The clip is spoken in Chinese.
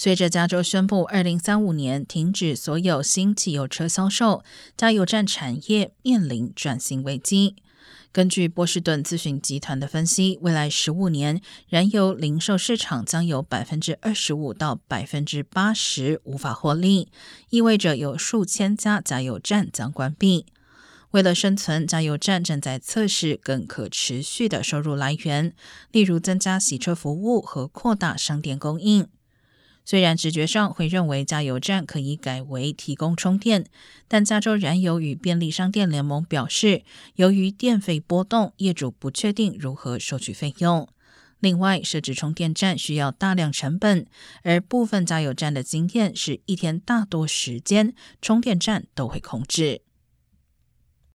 随着加州宣布二零三五年停止所有新汽油车销售，加油站产业面临转型危机。根据波士顿咨询集团的分析，未来十五年燃油零售市场将有百分之二十五到百分之八十无法获利，意味着有数千家加油站将关闭。为了生存，加油站正在测试更可持续的收入来源，例如增加洗车服务和扩大商店供应。虽然直觉上会认为加油站可以改为提供充电，但加州燃油与便利商店联盟表示，由于电费波动，业主不确定如何收取费用。另外，设置充电站需要大量成本，而部分加油站的经验是一天大多时间充电站都会空置。